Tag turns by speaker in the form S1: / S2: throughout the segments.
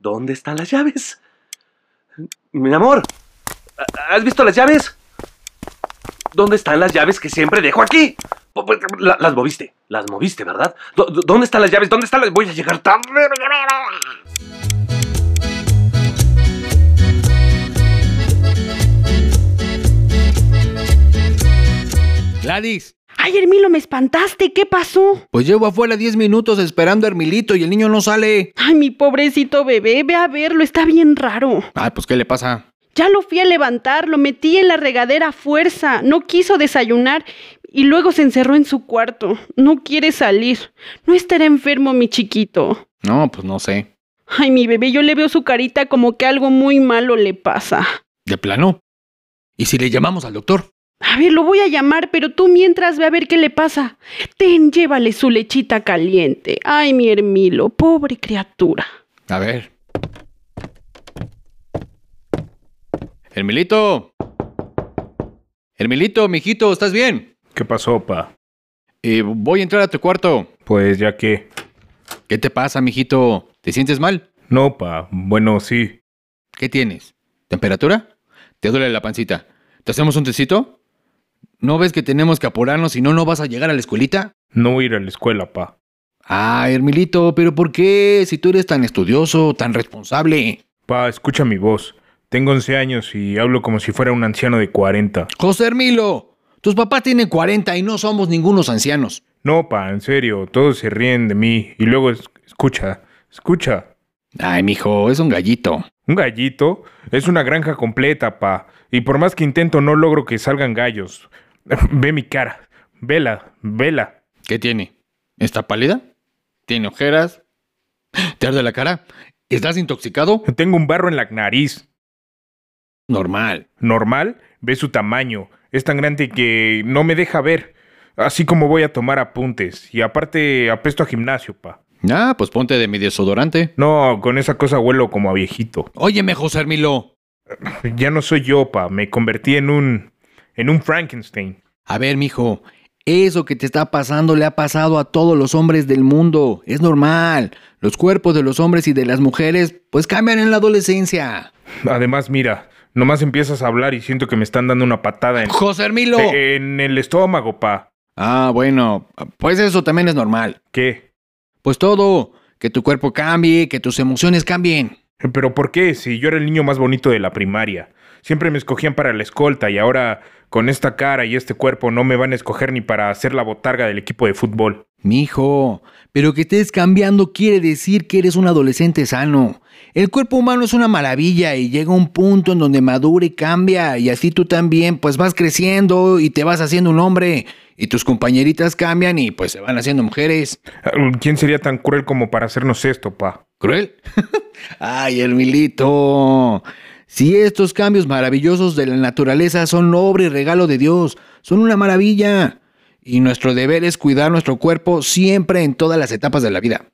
S1: ¿Dónde están las llaves? Mi amor, ¿has visto las llaves? ¿Dónde están las llaves que siempre dejo aquí? La- Las moviste, las moviste, ¿verdad? ¿Dó- dó- ¿Dónde están las llaves? ¿Dónde están las...? Voy a llegar tarde.
S2: Gladys,
S3: Ay, Hermilo, me espantaste. ¿Qué pasó?
S2: pues llevo afuera 10 minutos esperando a Hermilito y el niño no sale.
S3: Ay, mi pobrecito bebé, ve a verlo, está bien raro.
S2: Ay, pues ¿qué le pasa?
S3: Ya lo fui a levantar, lo metí en la regadera a fuerza, no quiso desayunar y luego se encerró en su cuarto. No quiere salir. No estará enfermo, mi chiquito.
S2: No, pues no sé.
S3: Ay, mi bebé, yo le veo su carita como que algo muy malo le pasa.
S2: ¿De plano? ¿Y si le llamamos al doctor?
S3: A ver, lo voy a llamar, pero tú mientras ve a ver qué le pasa. Ten, llévale su lechita caliente. Ay, mi Hermilo, pobre criatura.
S2: A ver. Hermilito. Hermilito, mijito, ¿estás bien?
S4: ¿Qué pasó, pa?
S2: Eh, voy a entrar a tu cuarto.
S4: Pues ya que.
S2: ¿Qué te pasa, mijito? ¿Te sientes mal?
S4: No, pa. Bueno, sí.
S2: ¿Qué tienes? ¿Temperatura? ¿Te duele la pancita? ¿Te hacemos un tecito? ¿No ves que tenemos que apurarnos si no, no vas a llegar a la escuelita?
S4: No voy a ir a la escuela, pa.
S2: Ah, Hermilito, pero ¿por qué? Si tú eres tan estudioso, tan responsable.
S4: Pa, escucha mi voz. Tengo 11 años y hablo como si fuera un anciano de 40.
S2: José Hermilo, tus papás tienen 40 y no somos ningunos ancianos.
S4: No, pa, en serio. Todos se ríen de mí. Y luego es- escucha, escucha.
S2: Ay, mijo, es un gallito.
S4: Un gallito es una granja completa, pa. Y por más que intento, no logro que salgan gallos. Ve mi cara. Vela, vela.
S2: ¿Qué tiene? ¿Está pálida? ¿Tiene ojeras? ¿Te arde la cara? ¿Estás intoxicado?
S4: Tengo un barro en la nariz.
S2: Normal.
S4: Normal, ve su tamaño. Es tan grande que no me deja ver. Así como voy a tomar apuntes. Y aparte, apesto a gimnasio, pa.
S2: Ah, pues ponte de mi desodorante.
S4: No, con esa cosa huelo como a viejito.
S2: Óyeme, José Hermilo.
S4: Ya no soy yo, pa. Me convertí en un. En un Frankenstein.
S2: A ver, mijo, eso que te está pasando le ha pasado a todos los hombres del mundo. Es normal. Los cuerpos de los hombres y de las mujeres, pues cambian en la adolescencia.
S4: Además, mira, nomás empiezas a hablar y siento que me están dando una patada en.
S2: José Hermilo.
S4: en el estómago, pa.
S2: Ah, bueno, pues eso también es normal.
S4: ¿Qué?
S2: Pues todo, que tu cuerpo cambie, que tus emociones cambien.
S4: ¿Pero por qué? Si yo era el niño más bonito de la primaria. Siempre me escogían para la escolta y ahora con esta cara y este cuerpo no me van a escoger ni para hacer la botarga del equipo de fútbol.
S2: Mijo, pero que estés cambiando quiere decir que eres un adolescente sano. El cuerpo humano es una maravilla y llega un punto en donde madura y cambia y así tú también pues vas creciendo y te vas haciendo un hombre y tus compañeritas cambian y pues se van haciendo mujeres.
S4: ¿Quién sería tan cruel como para hacernos esto, pa?
S2: ¿Cruel? Ay, Hermilito. Si estos cambios maravillosos de la naturaleza son obra y regalo de Dios, son una maravilla. Y nuestro deber es cuidar nuestro cuerpo siempre en todas las etapas de la vida.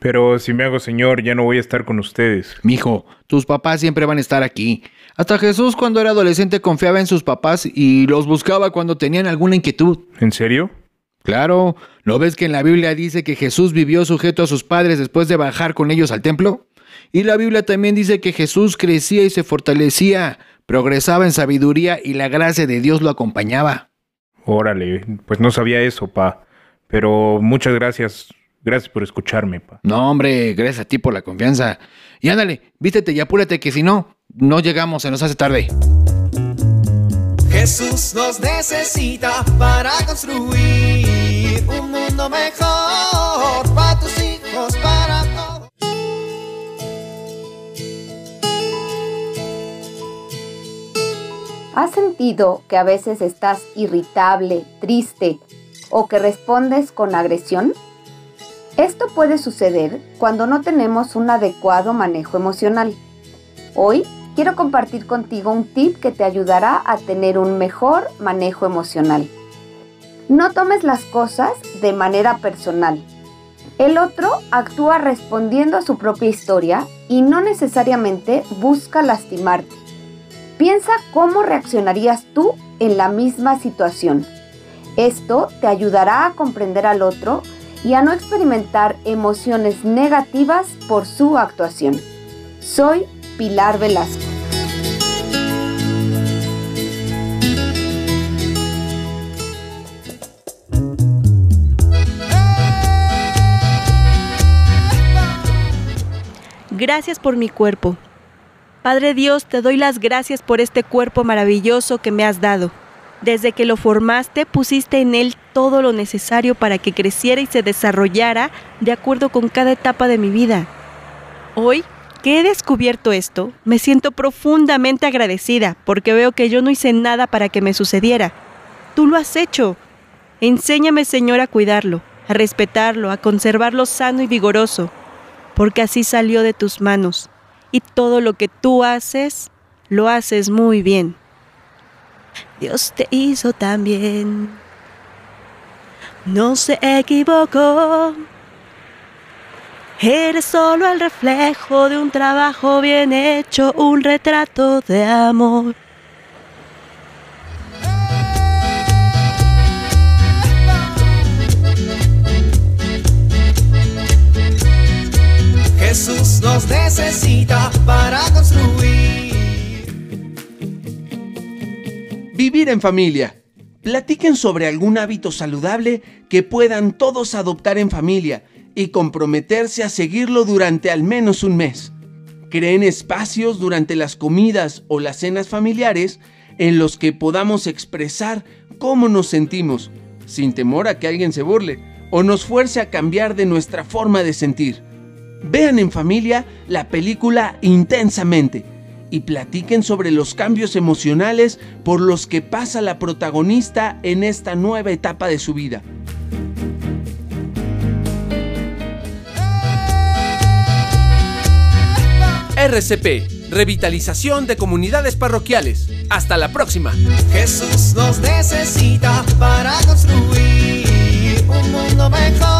S4: Pero si me hago señor, ya no voy a estar con ustedes.
S2: Mijo, tus papás siempre van a estar aquí. Hasta Jesús cuando era adolescente confiaba en sus papás y los buscaba cuando tenían alguna inquietud.
S4: ¿En serio?
S2: Claro, ¿no ves que en la Biblia dice que Jesús vivió sujeto a sus padres después de bajar con ellos al templo? Y la Biblia también dice que Jesús crecía y se fortalecía, progresaba en sabiduría y la gracia de Dios lo acompañaba.
S4: Órale, pues no sabía eso, pa. Pero muchas gracias. Gracias por escucharme, pa.
S2: No, hombre, gracias a ti por la confianza. Y ándale, vístete y apúrate que si no, no llegamos, se nos hace tarde.
S5: Jesús nos necesita para construir un mundo mejor
S6: ¿Has sentido que a veces estás irritable, triste o que respondes con agresión? Esto puede suceder cuando no tenemos un adecuado manejo emocional. Hoy quiero compartir contigo un tip que te ayudará a tener un mejor manejo emocional. No tomes las cosas de manera personal. El otro actúa respondiendo a su propia historia y no necesariamente busca lastimarte. Piensa cómo reaccionarías tú en la misma situación. Esto te ayudará a comprender al otro y a no experimentar emociones negativas por su actuación. Soy Pilar Velasco.
S7: Gracias por mi cuerpo. Padre Dios, te doy las gracias por este cuerpo maravilloso que me has dado. Desde que lo formaste, pusiste en él todo lo necesario para que creciera y se desarrollara de acuerdo con cada etapa de mi vida. Hoy que he descubierto esto, me siento profundamente agradecida porque veo que yo no hice nada para que me sucediera. Tú lo has hecho. Enséñame, Señor, a cuidarlo, a respetarlo, a conservarlo sano y vigoroso, porque así salió de tus manos. Y todo lo que tú haces, lo haces muy bien. Dios te hizo también. No se equivocó. Eres solo el reflejo de un trabajo bien hecho, un retrato de amor.
S5: Jesús nos necesita para construir.
S8: Vivir en familia. Platiquen sobre algún hábito saludable que puedan todos adoptar en familia y comprometerse a seguirlo durante al menos un mes. Creen espacios durante las comidas o las cenas familiares en los que podamos expresar cómo nos sentimos, sin temor a que alguien se burle o nos fuerce a cambiar de nuestra forma de sentir. Vean en familia la película intensamente y platiquen sobre los cambios emocionales por los que pasa la protagonista en esta nueva etapa de su vida.
S9: RCP, Revitalización de Comunidades Parroquiales. Hasta la próxima.
S5: Jesús nos necesita para construir un mundo mejor.